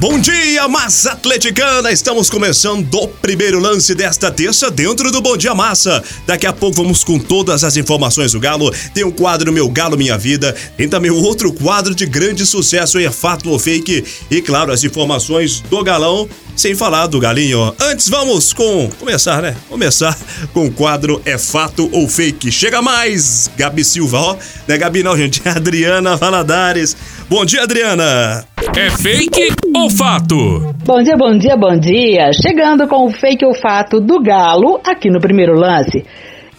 Bom dia, massa atleticana! Estamos começando o primeiro lance desta terça dentro do Bom Dia Massa. Daqui a pouco vamos com todas as informações do Galo. Tem o quadro Meu Galo Minha Vida, tem também outro quadro de grande sucesso, é fato ou fake, e claro, as informações do Galão, sem falar do Galinho. Antes vamos com começar, né? Começar com o quadro É fato ou fake. Chega mais, Gabi Silva, ó. Não é Gabi não, gente, é Adriana Valadares. Bom dia, Adriana! É fake ou fato? Bom dia, bom dia, bom dia. Chegando com o fake ou fato do Galo aqui no primeiro lance.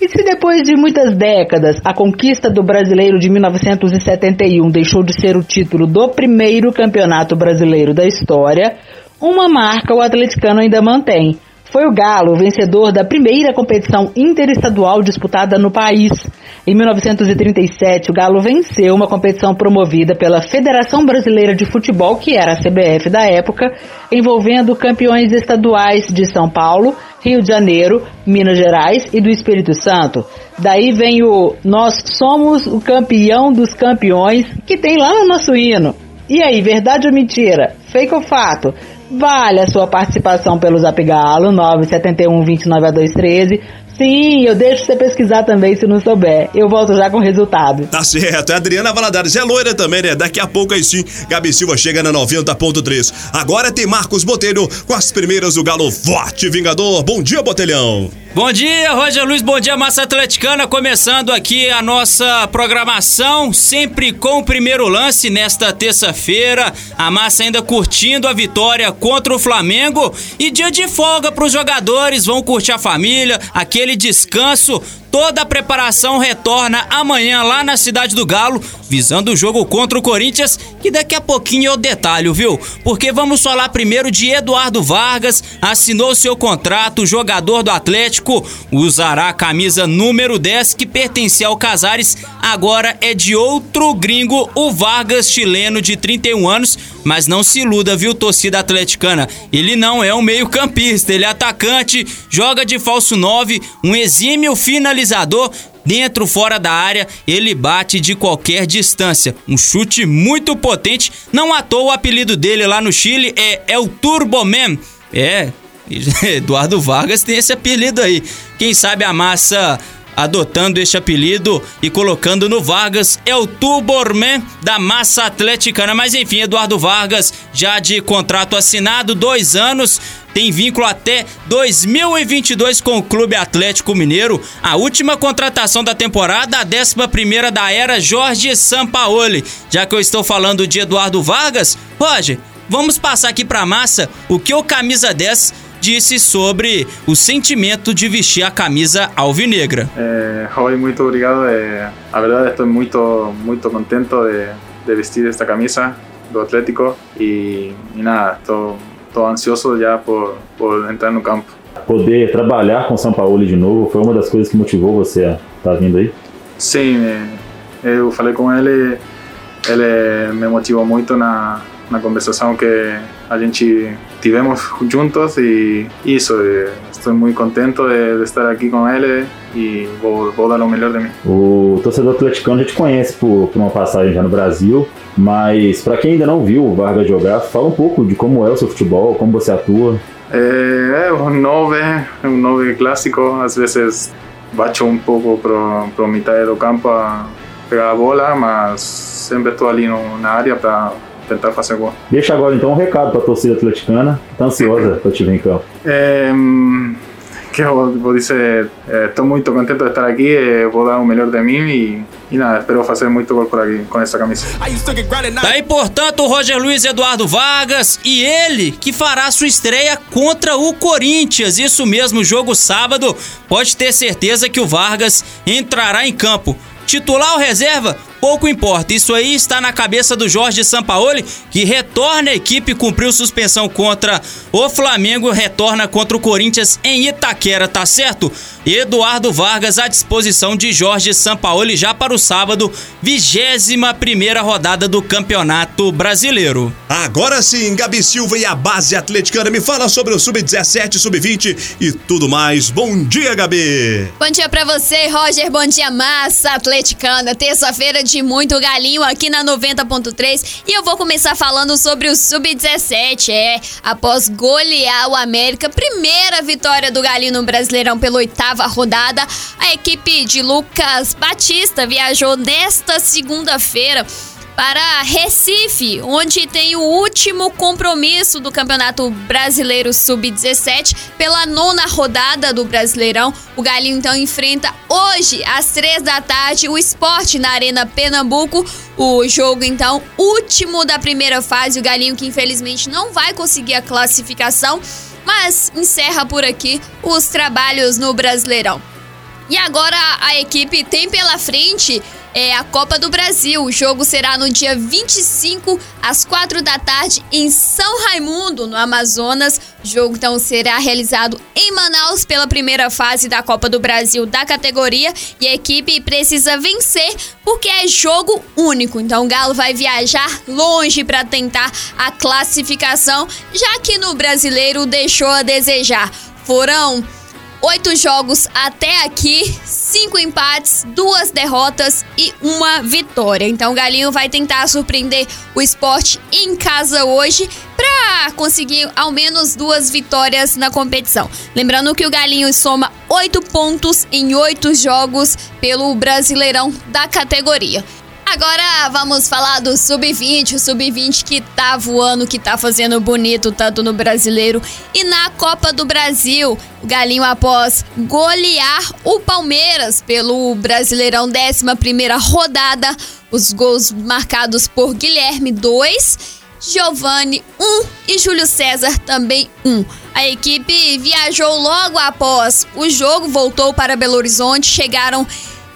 E se depois de muitas décadas a conquista do brasileiro de 1971 deixou de ser o título do primeiro campeonato brasileiro da história, uma marca o atleticano ainda mantém. Foi o Galo vencedor da primeira competição interestadual disputada no país. Em 1937, o Galo venceu uma competição promovida pela Federação Brasileira de Futebol, que era a CBF da época, envolvendo campeões estaduais de São Paulo, Rio de Janeiro, Minas Gerais e do Espírito Santo. Daí vem o Nós somos o campeão dos campeões, que tem lá no nosso hino. E aí, verdade ou mentira? Fake ou fato? Vale a sua participação pelo Zap Galo 971 29 213. Sim, eu deixo você pesquisar também se não souber. Eu volto já com o resultado. Tá certo, é Adriana Valadares é loira também, né? Daqui a pouco aí sim, Gabi Silva chega na 90.3. Agora tem Marcos Botelho com as primeiras do Galo Forte Vingador. Bom dia, Botelhão. Bom dia, Roger Luiz, bom dia, Massa Atleticana. Começando aqui a nossa programação, sempre com o primeiro lance nesta terça-feira. A Massa ainda curtindo a vitória contra o Flamengo. E dia de folga para os jogadores, vão curtir a família, aquele descanso. Toda a preparação retorna amanhã lá na Cidade do Galo, visando o jogo contra o Corinthians, que daqui a pouquinho o detalhe, viu? Porque vamos falar primeiro de Eduardo Vargas, assinou seu contrato, jogador do Atlético, usará a camisa número 10 que pertencia ao Casares, agora é de outro gringo, o Vargas chileno de 31 anos, mas não se iluda, viu, torcida atleticana? Ele não é um meio-campista, ele é atacante, joga de falso 9, um exímio finalizador dentro fora da área, ele bate de qualquer distância. Um chute muito potente. Não à toa o apelido dele lá no Chile é El Turboman. É, Eduardo Vargas tem esse apelido aí. Quem sabe a massa adotando este apelido e colocando no Vargas é o Tuborman da massa atleticana. Mas enfim, Eduardo Vargas, já de contrato assinado, dois anos, tem vínculo até 2022 com o Clube Atlético Mineiro. A última contratação da temporada, a 11 primeira da era Jorge Sampaoli. Já que eu estou falando de Eduardo Vargas, Roger, vamos passar aqui para massa o que o camisa 10 disse sobre o sentimento de vestir a camisa alvinegra. Eh, Roy, muito obrigado. Eh, a verdade, estou muito, muito contento de, de vestir esta camisa do Atlético e, e nada, estou, ansioso já por, por entrar no campo. Poder trabalhar com São Paulo de novo foi uma das coisas que motivou você a estar tá vindo aí? Sim, eu falei com ele, ele me motivou muito na, na conversação que a gente tivemos juntos e isso, estou muito contente de, estar aqui com ele e vou, vou dar o melhor de mim. O torcedor atleticano já te conhece por, por uma passagem já no Brasil, mas para quem ainda não viu o Vargas jogar, fala um pouco de como é o seu futebol, como você atua. É, é um nove, um nove clássico, às vezes baixo um pouco para a metade do campo a pegar a bola, mas sempre estou ali no, na área para tentar fazer gol. Deixa agora então um recado para a torcida atleticana, tá ansiosa para te ver em campo. É, que eu vou dizer, estou muito contente de estar aqui, vou dar o melhor de mim e, e nada, espero fazer muito gol por aqui com essa camisa. Daí, portanto, o Roger Luiz Eduardo Vargas e ele que fará sua estreia contra o Corinthians. Isso mesmo, jogo sábado. Pode ter certeza que o Vargas entrará em campo. Titular ou reserva? Pouco importa. Isso aí está na cabeça do Jorge Sampaoli, que retorna à equipe, cumpriu suspensão contra o Flamengo, retorna contra o Corinthians em Itaquera, tá certo? E Eduardo Vargas à disposição de Jorge Sampaoli já para o sábado, 21 primeira rodada do Campeonato Brasileiro. Agora sim, Gabi Silva e a base atleticana me fala sobre o sub-17, sub-20 e tudo mais. Bom dia, Gabi. Bom dia para você, Roger. Bom dia, massa atleticana. Terça-feira de muito galinho aqui na 90.3 e eu vou começar falando sobre o sub-17. É, após golear o América, primeira vitória do Galinho no Brasileirão pela oitava rodada, a equipe de Lucas Batista viajou nesta segunda-feira para Recife, onde tem o último compromisso do Campeonato Brasileiro Sub-17 pela nona rodada do Brasileirão. O Galinho então enfrenta hoje às três da tarde o Esporte na Arena Pernambuco. O jogo então último da primeira fase. O Galinho que infelizmente não vai conseguir a classificação, mas encerra por aqui os trabalhos no Brasileirão. E agora a equipe tem pela frente é a Copa do Brasil. O jogo será no dia 25, às 4 da tarde, em São Raimundo, no Amazonas. O jogo então será realizado em Manaus pela primeira fase da Copa do Brasil da categoria. E a equipe precisa vencer porque é jogo único. Então o Galo vai viajar longe para tentar a classificação, já que no brasileiro deixou a desejar. Foram Oito jogos até aqui, cinco empates, duas derrotas e uma vitória. Então o Galinho vai tentar surpreender o esporte em casa hoje para conseguir ao menos duas vitórias na competição. Lembrando que o Galinho soma oito pontos em oito jogos pelo Brasileirão da categoria. Agora vamos falar do Sub-20, o Sub-20 que tá voando, que tá fazendo bonito tanto no brasileiro e na Copa do Brasil. O Galinho após golear o Palmeiras pelo Brasileirão 11 rodada. Os gols marcados por Guilherme 2, Giovanni 1 um, e Júlio César também 1. Um. A equipe viajou logo após o jogo, voltou para Belo Horizonte, chegaram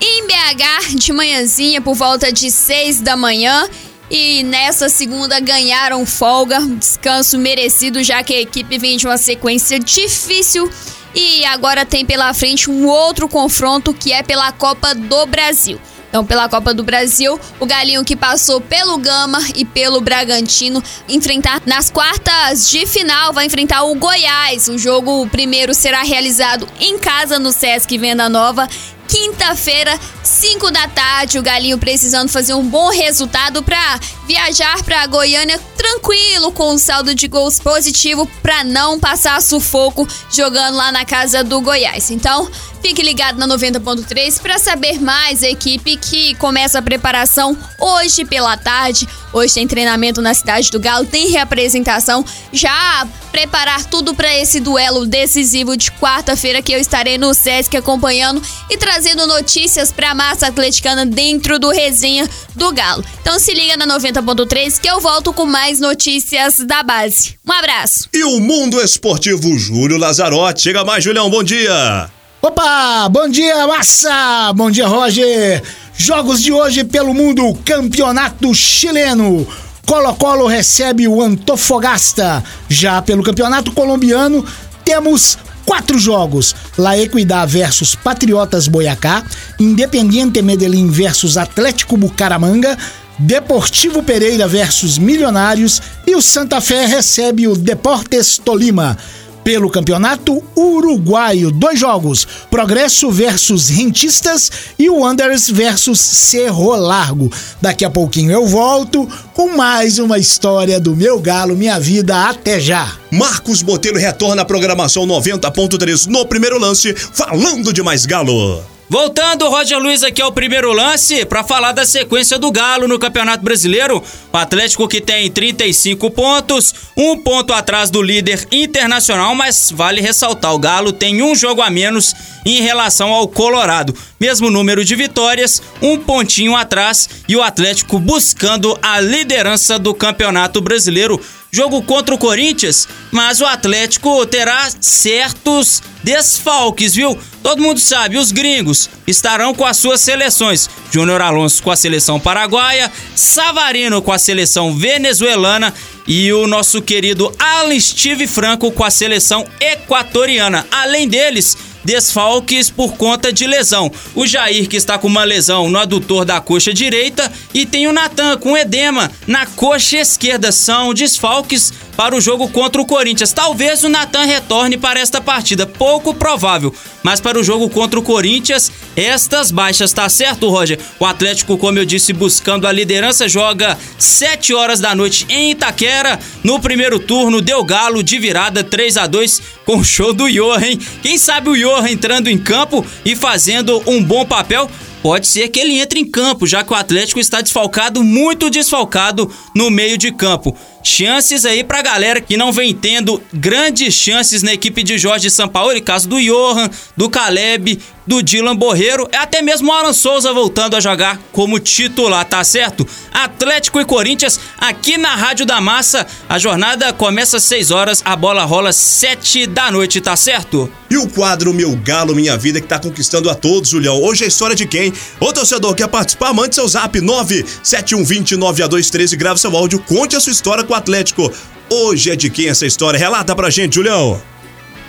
em BH, de manhãzinha, por volta de 6 da manhã. E nessa segunda ganharam folga, descanso merecido, já que a equipe vem de uma sequência difícil. E agora tem pela frente um outro confronto que é pela Copa do Brasil. Então, pela Copa do Brasil, o Galinho que passou pelo Gama e pelo Bragantino enfrentar nas quartas de final vai enfrentar o Goiás. O jogo primeiro será realizado em casa no Sesc Venda Nova quinta-feira, 5 da tarde. O Galinho precisando fazer um bom resultado para viajar para Goiânia tranquilo, com um saldo de gols positivo para não passar sufoco jogando lá na casa do Goiás. Então, Fique ligado na 90.3 para saber mais a equipe que começa a preparação hoje pela tarde. Hoje tem treinamento na cidade do Galo, tem reapresentação. Já preparar tudo para esse duelo decisivo de quarta-feira que eu estarei no SESC acompanhando e trazendo notícias para a massa atleticana dentro do resenha do Galo. Então se liga na 90.3 que eu volto com mais notícias da base. Um abraço. E o mundo esportivo Júlio Lazarotti. Chega mais, Julião, bom dia. Opa, bom dia, massa! Bom dia, Roger! Jogos de hoje pelo mundo, campeonato chileno. Colo-Colo recebe o Antofagasta. Já pelo campeonato colombiano, temos quatro jogos: La Equidad versus Patriotas Boyacá, Independiente Medellín versus Atlético Bucaramanga, Deportivo Pereira versus Milionários e o Santa Fé recebe o Deportes Tolima pelo Campeonato Uruguaio. Dois jogos: Progresso versus Rentistas e Wanderers versus Cerro Largo. Daqui a pouquinho eu volto com mais uma história do meu galo, minha vida. Até já! Marcos Botelho retorna à programação 90.3 no primeiro lance, falando de mais galo. Voltando, Roger Luiz aqui ao primeiro lance para falar da sequência do Galo no Campeonato Brasileiro. O Atlético que tem 35 pontos, um ponto atrás do líder internacional, mas vale ressaltar: o Galo tem um jogo a menos em relação ao Colorado. Mesmo número de vitórias, um pontinho atrás e o Atlético buscando a liderança do Campeonato Brasileiro jogo contra o Corinthians, mas o Atlético terá certos desfalques, viu? Todo mundo sabe, os gringos estarão com as suas seleções. Júnior Alonso com a seleção paraguaia, Savarino com a seleção venezuelana e o nosso querido Alan Steve Franco com a seleção equatoriana. Além deles, desfalques por conta de lesão. O Jair, que está com uma lesão no adutor da coxa direita, e tem o Natan com edema na coxa esquerda. São desfalques para o jogo contra o Corinthians. Talvez o Natan retorne para esta partida, pouco provável. Mas para o jogo contra o Corinthians, estas baixas, tá certo, Roger? O Atlético, como eu disse, buscando a liderança, joga 7 horas da noite em Itaquera. No primeiro turno, deu galo de virada 3 a 2 com o show do Johan. Quem sabe o Johan entrando em campo e fazendo um bom papel pode ser que ele entre em campo, já que o Atlético está desfalcado, muito desfalcado no meio de campo. Chances aí pra galera que não vem tendo grandes chances na equipe de Jorge Sampaoli, caso do Johan, do Caleb, do Dylan Borreiro, é até mesmo o Alan Souza voltando a jogar como titular, tá certo? Atlético e Corinthians aqui na Rádio da Massa. A jornada começa às 6 horas, a bola rola às 7 da noite, tá certo? E o quadro Meu Galo Minha Vida que tá conquistando a todos, Julião. Hoje é a história de quem? Ô torcedor, quer participar? Mande seu zap 971209213, grava seu áudio, conte a sua história com o Atlético. Hoje é de quem essa história? Relata pra gente, Julião.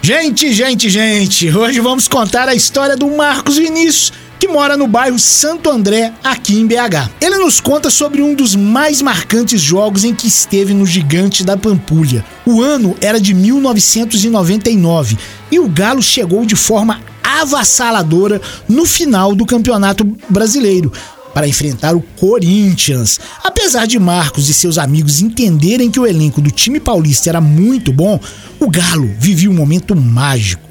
Gente, gente, gente, hoje vamos contar a história do Marcos Vinícius, que mora no bairro Santo André, aqui em BH. Ele nos conta sobre um dos mais marcantes jogos em que esteve no Gigante da Pampulha. O ano era de 1999 e o Galo chegou de forma avassaladora no final do Campeonato Brasileiro para enfrentar o Corinthians. Apesar de Marcos e seus amigos entenderem que o elenco do time paulista era muito bom, o Galo vivia um momento mágico.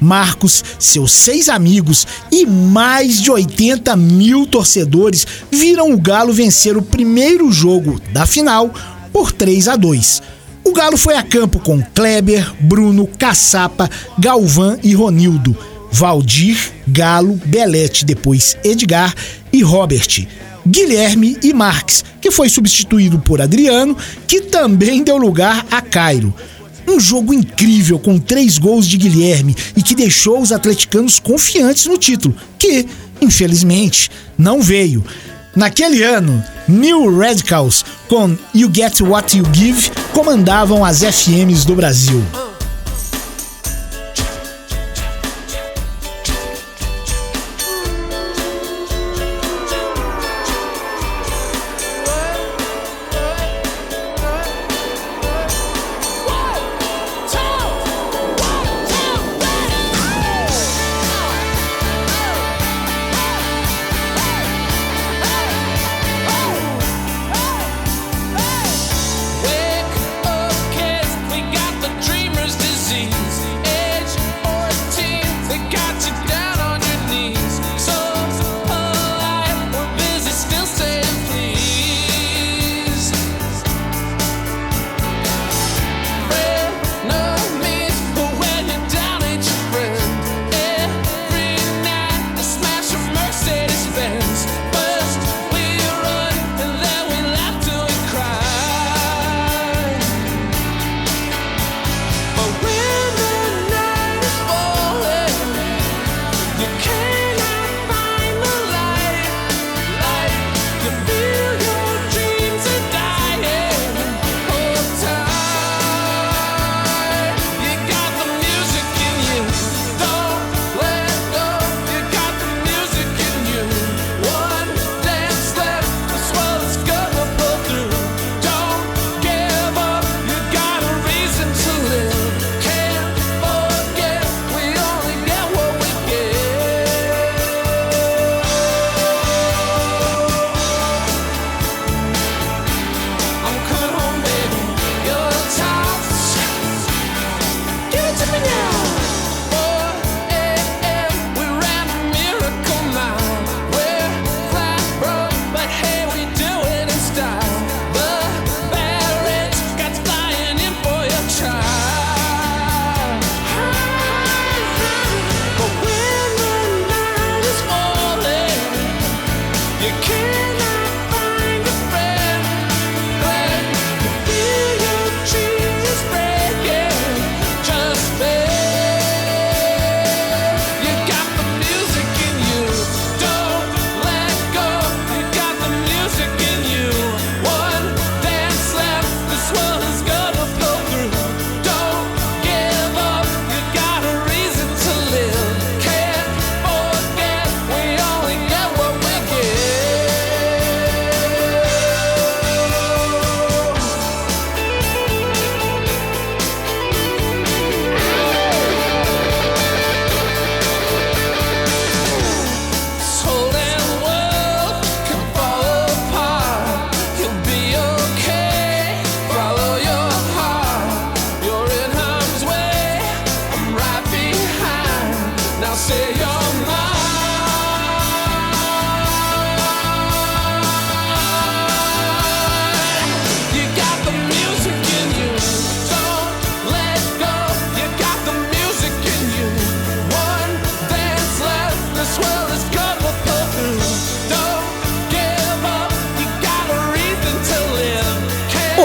Marcos, seus seis amigos e mais de 80 mil torcedores viram o Galo vencer o primeiro jogo da final por 3 a 2. O Galo foi a campo com Kleber, Bruno, Caçapa, Galvão e Ronildo. Valdir, Galo, Belete, depois Edgar e Robert. Guilherme e Marques, que foi substituído por Adriano, que também deu lugar a Cairo. Um jogo incrível com três gols de Guilherme e que deixou os atleticanos confiantes no título, que, infelizmente, não veio. Naquele ano, New Radicals com You Get What You Give comandavam as FMs do Brasil.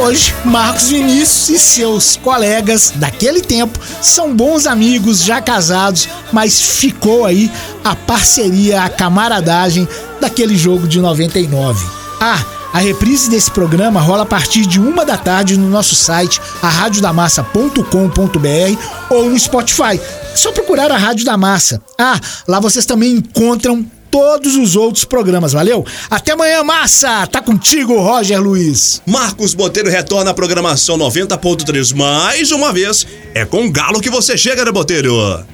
Hoje, Marcos Vinícius e seus colegas daquele tempo são bons amigos, já casados, mas ficou aí a parceria, a camaradagem daquele jogo de 99. Ah, a reprise desse programa rola a partir de uma da tarde no nosso site, arradiodamassa.com.br ou no Spotify. É só procurar a Rádio da Massa. Ah, lá vocês também encontram todos os outros programas, valeu? Até amanhã, massa! Tá contigo, Roger Luiz. Marcos Boteiro retorna à programação 90.3 mais uma vez. É com Galo que você chega, né, Boteiro?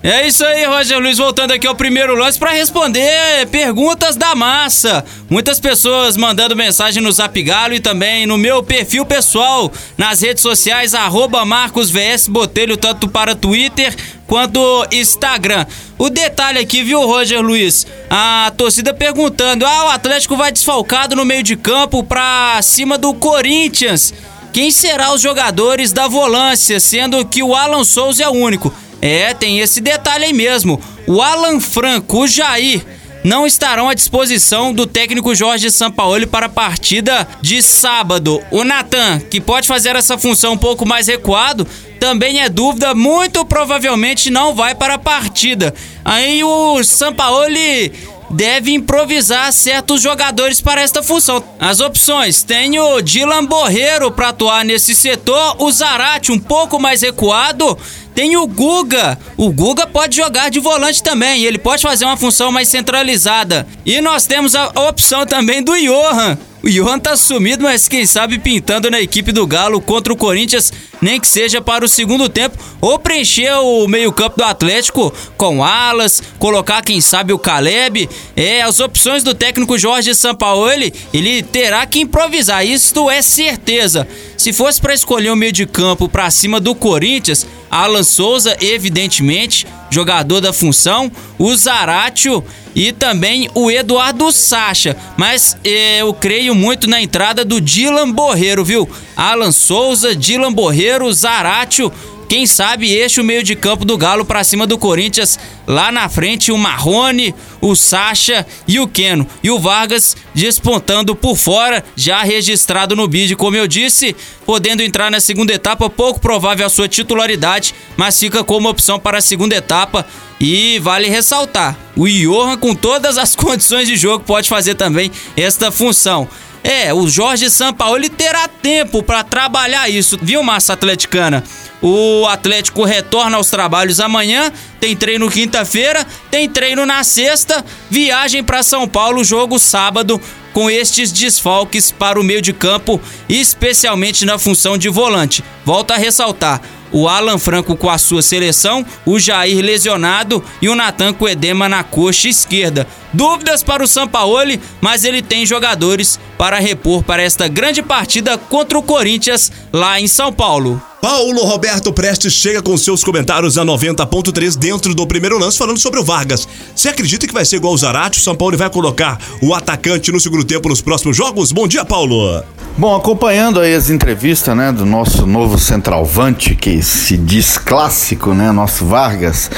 É isso aí, Roger Luiz, voltando aqui ao primeiro lance para responder perguntas da massa. Muitas pessoas mandando mensagem no Zap Galo e também no meu perfil pessoal nas redes sociais, arroba Marcos VS Botelho, tanto para Twitter quanto Instagram. O detalhe aqui, viu, Roger Luiz? A torcida perguntando: ah, o Atlético vai desfalcado no meio de campo pra cima do Corinthians. Quem será os jogadores da volância, sendo que o Alan Souza é o único? É, tem esse detalhe aí mesmo. O Alan Franco, o Jair, não estarão à disposição do técnico Jorge Sampaoli para a partida de sábado. O Natan, que pode fazer essa função um pouco mais recuado, também é dúvida, muito provavelmente não vai para a partida. Aí o Sampaoli deve improvisar certos jogadores para esta função. As opções: tem o Dylan Borreiro para atuar nesse setor, o Zarate um pouco mais recuado, tem o Guga. O Guga pode jogar de volante também, ele pode fazer uma função mais centralizada. E nós temos a opção também do Johan. O Johan tá sumido, mas quem sabe pintando na equipe do Galo contra o Corinthians, nem que seja para o segundo tempo, ou preencher o meio-campo do Atlético com alas, colocar quem sabe o Caleb. É, as opções do técnico Jorge Sampaoli, ele terá que improvisar, isto é certeza. Se fosse para escolher um meio de campo para cima do Corinthians, Alan Souza, evidentemente, jogador da função, o Zaratio e também o Eduardo Sacha. Mas eh, eu creio muito na entrada do Dylan Borreiro, viu? Alan Souza, Dylan Borreiro, Zaratio quem sabe este o meio de campo do Galo para cima do Corinthians. Lá na frente o Marrone, o Sacha e o Keno. E o Vargas despontando por fora, já registrado no bid, como eu disse, podendo entrar na segunda etapa, pouco provável a sua titularidade, mas fica como opção para a segunda etapa. E vale ressaltar, o Johan com todas as condições de jogo pode fazer também esta função. É, o Jorge Sampaoli terá tempo para trabalhar isso, viu, massa atleticana? O Atlético retorna aos trabalhos amanhã, tem treino quinta-feira, tem treino na sexta, viagem para São Paulo, jogo sábado com estes desfalques para o meio de campo, especialmente na função de volante. Volta a ressaltar, o Alan Franco com a sua seleção, o Jair lesionado e o Natan com edema na coxa esquerda. Dúvidas para o Sampaoli, mas ele tem jogadores para repor para esta grande partida contra o Corinthians lá em São Paulo. Paulo Roberto Prestes chega com seus comentários a 90.3 dentro do primeiro lance falando sobre o Vargas. Você acredita que vai ser igual o Zarate? O São Paulo vai colocar o atacante no segundo tempo nos próximos jogos? Bom dia, Paulo. Bom, acompanhando aí as entrevistas, né, do nosso novo centralvante que se diz clássico, né, nosso Vargas.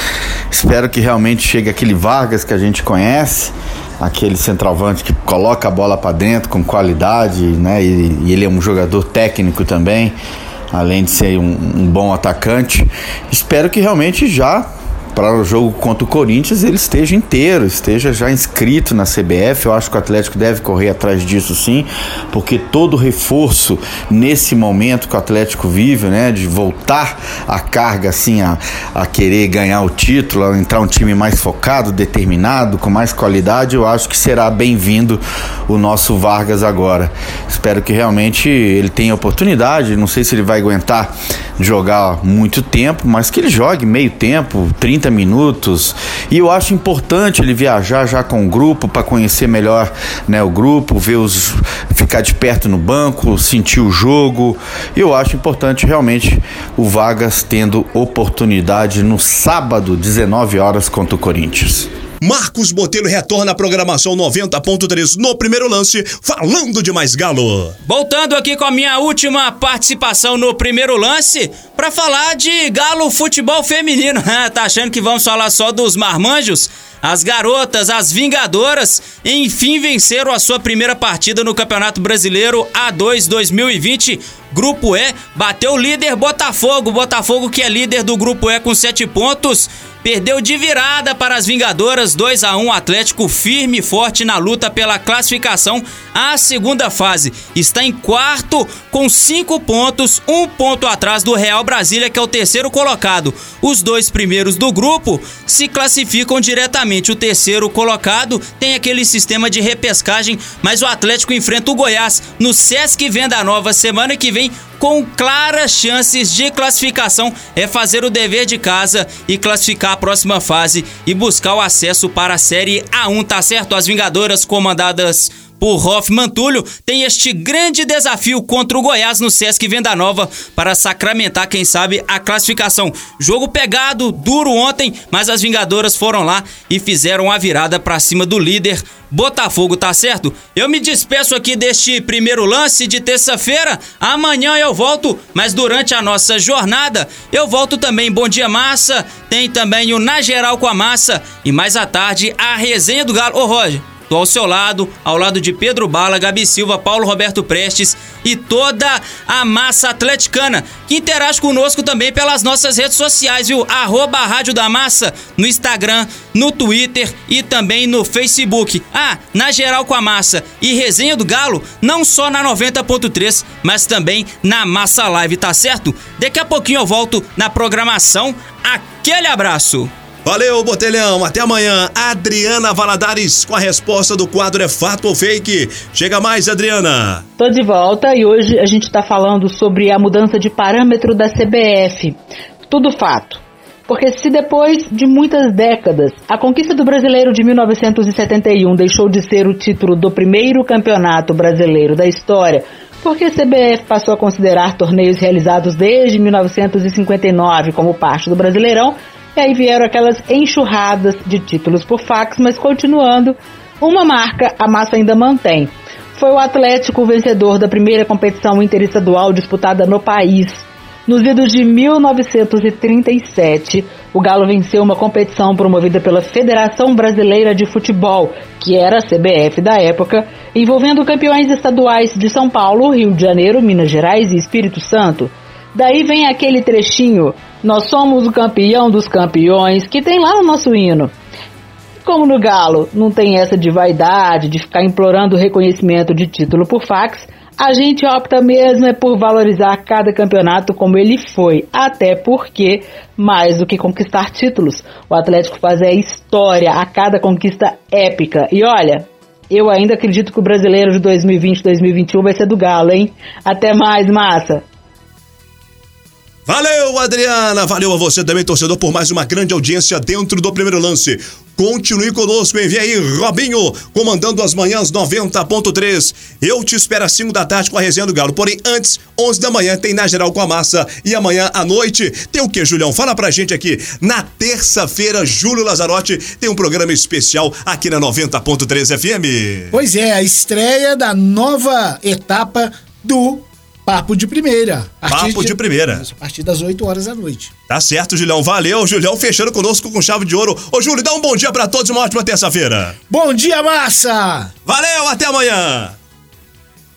Espero que realmente chegue aquele Vargas que a gente conhece aquele centroavante que coloca a bola para dentro com qualidade, né? E, e, ele é um jogador técnico também, além de ser um, um bom atacante. Espero que realmente já para o jogo contra o Corinthians ele esteja inteiro, esteja já inscrito na CBF. Eu acho que o Atlético deve correr atrás disso sim, porque todo reforço nesse momento que o Atlético vive, né, de voltar a carga assim a, a querer ganhar o título, a entrar um time mais focado, determinado, com mais qualidade, eu acho que será bem-vindo o nosso Vargas agora. Espero que realmente ele tenha oportunidade, não sei se ele vai aguentar jogar muito tempo, mas que ele jogue meio tempo, 30 minutos. E eu acho importante ele viajar já com o grupo para conhecer melhor né, o grupo, ver os ficar de perto no banco, sentir o jogo. Eu acho importante realmente o Vargas tendo oportunidade no sábado, 19 horas contra o Corinthians. Marcos Botelho retorna à programação 90.3 no primeiro lance, falando de mais galo. Voltando aqui com a minha última participação no primeiro lance, para falar de galo futebol feminino. tá achando que vamos falar só dos marmanjos? As garotas, as vingadoras, enfim venceram a sua primeira partida no Campeonato Brasileiro A2 2020. Grupo E bateu o líder Botafogo. Botafogo que é líder do Grupo E com 7 pontos. Perdeu de virada para as Vingadoras 2 a 1 Atlético firme e forte na luta pela classificação à segunda fase. Está em quarto com 5 pontos, um ponto atrás do Real Brasília, que é o terceiro colocado. Os dois primeiros do grupo se classificam diretamente. O terceiro colocado tem aquele sistema de repescagem, mas o Atlético enfrenta o Goiás no Sesc Venda Nova semana que vem com claras chances de classificação é fazer o dever de casa e classificar a próxima fase e buscar o acesso para a Série A1, tá certo? As Vingadoras comandadas por Hoff Mantulho tem este grande desafio contra o Goiás no Sesc Venda Nova para sacramentar, quem sabe, a classificação. Jogo pegado, duro ontem, mas as Vingadoras foram lá e fizeram a virada para cima do líder Botafogo, tá certo? Eu me despeço aqui deste primeiro lance de terça-feira. Amanhã eu volto, mas durante a nossa jornada eu volto também. Bom dia, massa. Tem também o Na Geral com a Massa e mais à tarde a resenha do Galo. Ô, Roger. Tô ao seu lado, ao lado de Pedro Bala, Gabi Silva, Paulo Roberto Prestes e toda a massa atleticana que interage conosco também pelas nossas redes sociais, viu? Arroba Rádio da Massa no Instagram, no Twitter e também no Facebook. Ah, na geral com a massa e resenha do Galo, não só na 90.3, mas também na Massa Live, tá certo? Daqui a pouquinho eu volto na programação. Aquele abraço! Valeu, Botelhão. Até amanhã. Adriana Valadares com a resposta do quadro É Fato ou Fake. Chega mais, Adriana. Tô de volta e hoje a gente está falando sobre a mudança de parâmetro da CBF. Tudo fato. Porque se depois de muitas décadas a conquista do brasileiro de 1971 deixou de ser o título do primeiro campeonato brasileiro da história, porque a CBF passou a considerar torneios realizados desde 1959 como parte do Brasileirão, e aí vieram aquelas enxurradas de títulos por fax, mas continuando, uma marca a massa ainda mantém. Foi o Atlético vencedor da primeira competição interestadual disputada no país. Nos idos de 1937, o Galo venceu uma competição promovida pela Federação Brasileira de Futebol, que era a CBF da época, envolvendo campeões estaduais de São Paulo, Rio de Janeiro, Minas Gerais e Espírito Santo. Daí vem aquele trechinho, nós somos o campeão dos campeões, que tem lá no nosso hino. Como no Galo não tem essa de vaidade, de ficar implorando reconhecimento de título por fax, a gente opta mesmo é por valorizar cada campeonato como ele foi, até porque, mais do que conquistar títulos, o Atlético faz a história a cada conquista épica. E olha, eu ainda acredito que o brasileiro de 2020-2021 vai ser do Galo, hein? Até mais, massa! Valeu, Adriana! Valeu a você também, torcedor, por mais uma grande audiência dentro do primeiro lance. Continue conosco, envie aí Robinho, comandando as manhãs 90.3. Eu te espero às 5 da tarde com a resenha do Galo. Porém, antes, 11 da manhã, tem na geral com a massa. E amanhã à noite, tem o que, Julião? Fala pra gente aqui. Na terça-feira, Júlio Lazarotti tem um programa especial aqui na 90.3 FM. Pois é, a estreia da nova etapa do Papo de primeira. Papo de, de primeira. A partir das 8 horas da noite. Tá certo, Julião. Valeu, Julião, fechando conosco com chave de ouro. Ô, Júlio, dá um bom dia para todos, uma ótima terça-feira. Bom dia, massa! Valeu, até amanhã!